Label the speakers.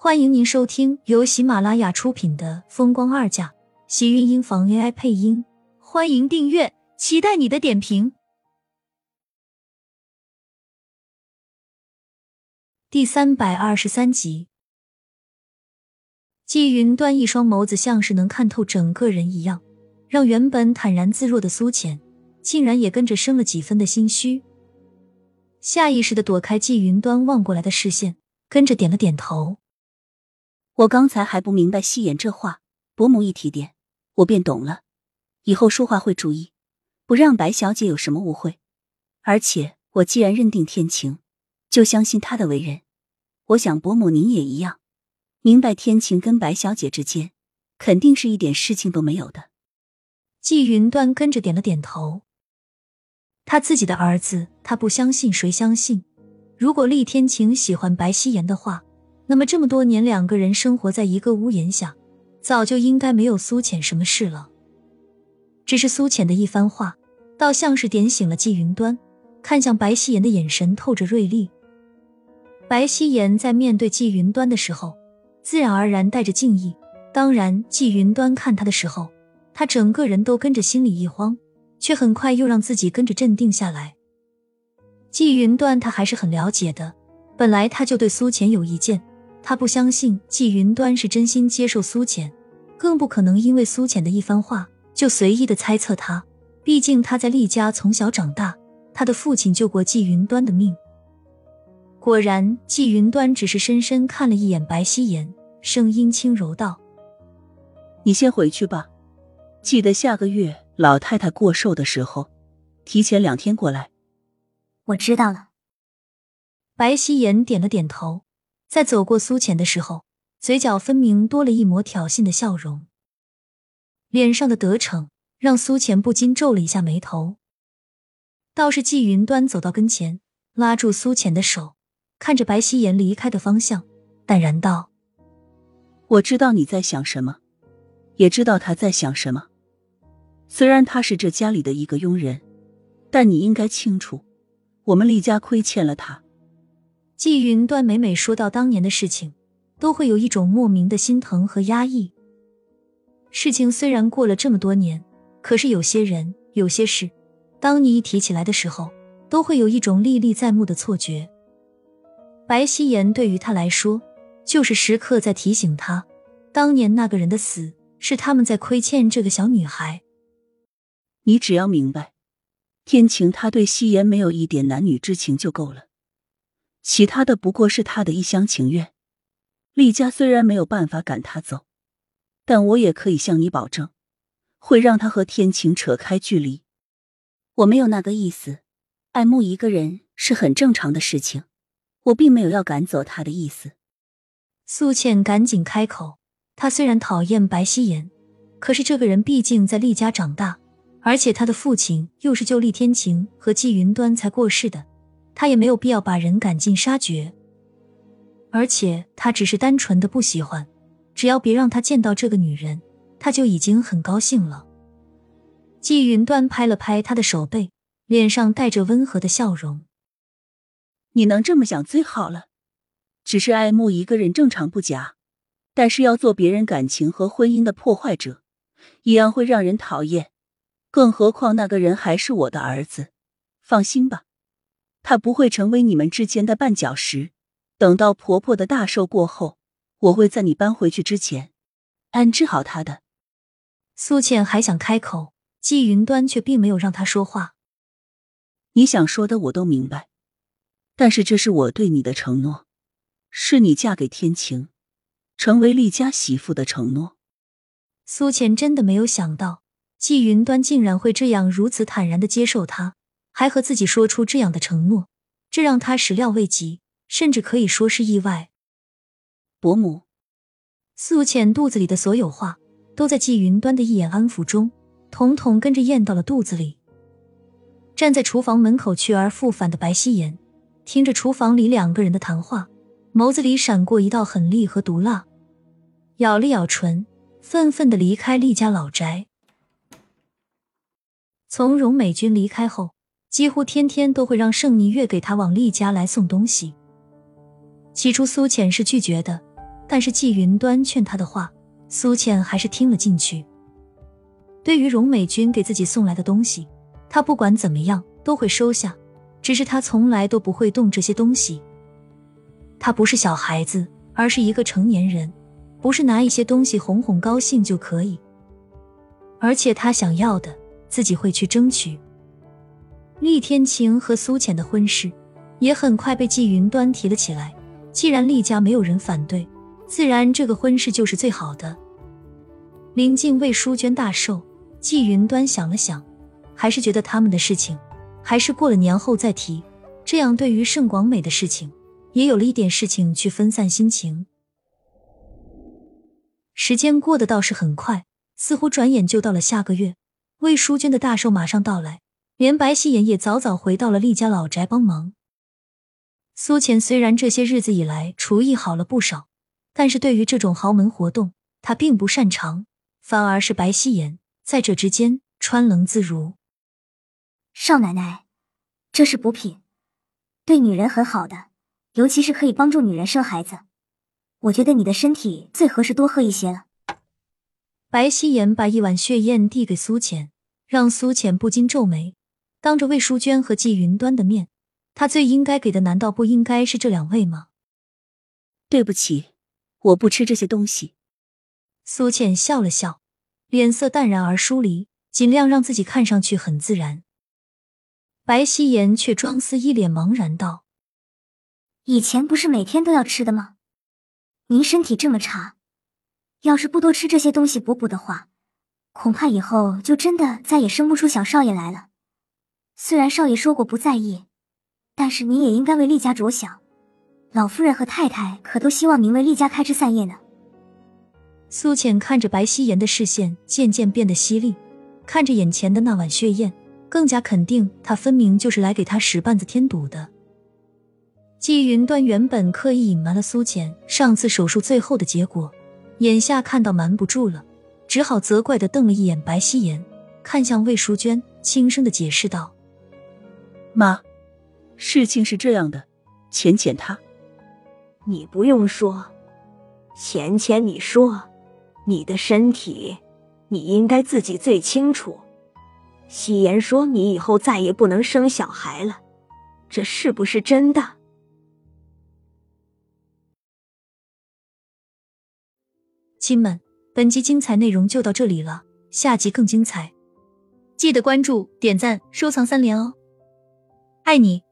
Speaker 1: 欢迎您收听由喜马拉雅出品的《风光二嫁》，喜运音房 AI 配音。欢迎订阅，期待你的点评。第三百二十三集，季云端一双眸子像是能看透整个人一样，让原本坦然自若的苏浅竟然也跟着生了几分的心虚。下意识的躲开季云端望过来的视线，跟着点了点头。
Speaker 2: 我刚才还不明白戏言这话，伯母一提点，我便懂了。以后说话会注意，不让白小姐有什么误会。而且我既然认定天晴，就相信他的为人。我想伯母您也一样，明白天晴跟白小姐之间肯定是一点事情都没有的。
Speaker 1: 季云端跟着点了点头。他自己的儿子，他不相信，谁相信？如果厉天晴喜欢白希言的话，那么这么多年两个人生活在一个屋檐下，早就应该没有苏浅什么事了。只是苏浅的一番话，倒像是点醒了季云端，看向白希言的眼神透着锐利。白希言在面对季云端的时候，自然而然带着敬意。当然，季云端看他的时候，他整个人都跟着心里一慌。却很快又让自己跟着镇定下来。季云端他还是很了解的，本来他就对苏浅有意见，他不相信季云端是真心接受苏浅，更不可能因为苏浅的一番话就随意的猜测他。毕竟他在厉家从小长大，他的父亲救过季云端的命。果然，季云端只是深深看了一眼白希言，声音轻柔道：“
Speaker 3: 你先回去吧，记得下个月。”老太太过寿的时候，提前两天过来。
Speaker 2: 我知道了。
Speaker 1: 白希言点了点头，在走过苏浅的时候，嘴角分明多了一抹挑衅的笑容，脸上的得逞让苏浅不禁皱了一下眉头。倒是季云端走到跟前，拉住苏浅的手，看着白希言离开的方向，淡然道：“
Speaker 3: 我知道你在想什么，也知道他在想什么。”虽然他是这家里的一个佣人，但你应该清楚，我们厉家亏欠了他。
Speaker 1: 季云端每每说到当年的事情，都会有一种莫名的心疼和压抑。事情虽然过了这么多年，可是有些人、有些事，当你一提起来的时候，都会有一种历历在目的错觉。白希言对于他来说，就是时刻在提醒他，当年那个人的死，是他们在亏欠这个小女孩。
Speaker 3: 你只要明白，天晴他对夕颜没有一点男女之情就够了，其他的不过是他的一厢情愿。厉家虽然没有办法赶他走，但我也可以向你保证，会让他和天晴扯开距离。
Speaker 2: 我没有那个意思，爱慕一个人是很正常的事情，我并没有要赶走他的意思。
Speaker 1: 苏倩赶紧开口，她虽然讨厌白希言，可是这个人毕竟在厉家长大。而且他的父亲又是救厉天晴和季云端才过世的，他也没有必要把人赶尽杀绝。而且他只是单纯的不喜欢，只要别让他见到这个女人，他就已经很高兴了。季云端拍了拍他的手背，脸上带着温和的笑容：“
Speaker 3: 你能这么想最好了，只是爱慕一个人正常不假，但是要做别人感情和婚姻的破坏者，一样会让人讨厌。”更何况那个人还是我的儿子，放心吧，他不会成为你们之间的绊脚石。等到婆婆的大寿过后，我会在你搬回去之前安置好他的。
Speaker 1: 苏倩还想开口，季云端却并没有让她说话。
Speaker 3: 你想说的我都明白，但是这是我对你的承诺，是你嫁给天晴，成为厉家媳妇的承诺。
Speaker 1: 苏倩真的没有想到。季云端竟然会这样如此坦然的接受他，还和自己说出这样的承诺，这让他始料未及，甚至可以说是意外。
Speaker 2: 伯母，
Speaker 1: 素浅肚子里的所有话，都在季云端的一眼安抚中，统统跟着咽到了肚子里。站在厨房门口去而复返的白希言，听着厨房里两个人的谈话，眸子里闪过一道狠厉和毒辣，咬了咬唇，愤愤的离开厉家老宅。从荣美君离开后，几乎天天都会让盛霓月给他往厉家来送东西。起初苏浅是拒绝的，但是季云端劝他的话，苏倩还是听了进去。对于荣美君给自己送来的东西，他不管怎么样都会收下，只是他从来都不会动这些东西。他不是小孩子，而是一个成年人，不是拿一些东西哄哄高兴就可以。而且他想要的，自己会去争取。厉天晴和苏浅的婚事也很快被季云端提了起来。既然厉家没有人反对，自然这个婚事就是最好的。临近魏淑娟大寿。季云端想了想，还是觉得他们的事情还是过了年后再提，这样对于盛广美的事情也有了一点事情去分散心情。时间过得倒是很快，似乎转眼就到了下个月。魏淑娟的大寿马上到来，连白希言也早早回到了厉家老宅帮忙。苏浅虽然这些日子以来厨艺好了不少，但是对于这种豪门活动，她并不擅长，反而是白希言。在这之间穿棱自如。
Speaker 4: 少奶奶，这是补品，对女人很好的，尤其是可以帮助女人生孩子。我觉得你的身体最合适多喝一些了。
Speaker 1: 白希言把一碗血燕递给苏浅，让苏浅不禁皱眉。当着魏淑娟和季云端的面，他最应该给的难道不应该是这两位吗？
Speaker 2: 对不起，我不吃这些东西。
Speaker 1: 苏浅笑了笑。脸色淡然而疏离，尽量让自己看上去很自然。白希言却装似一脸茫然道：“
Speaker 4: 以前不是每天都要吃的吗？您身体这么差，要是不多吃这些东西补补的话，恐怕以后就真的再也生不出小少爷来了。虽然少爷说过不在意，但是您也应该为厉家着想。老夫人和太太可都希望您为厉家开枝散叶呢。”
Speaker 1: 苏浅看着白希言的视线渐渐变得犀利，看着眼前的那碗血宴，更加肯定他分明就是来给他使绊子添堵的。季云端原本刻意隐瞒了苏浅上次手术最后的结果，眼下看到瞒不住了，只好责怪的瞪了一眼白希言，看向魏淑娟，轻声的解释道：“
Speaker 3: 妈，事情是这样的，浅浅她，
Speaker 5: 你不用说，浅浅你说。”你的身体，你应该自己最清楚。夕颜说你以后再也不能生小孩了，这是不是真的？
Speaker 1: 亲们，本集精彩内容就到这里了，下集更精彩，记得关注、点赞、收藏三连哦！爱你。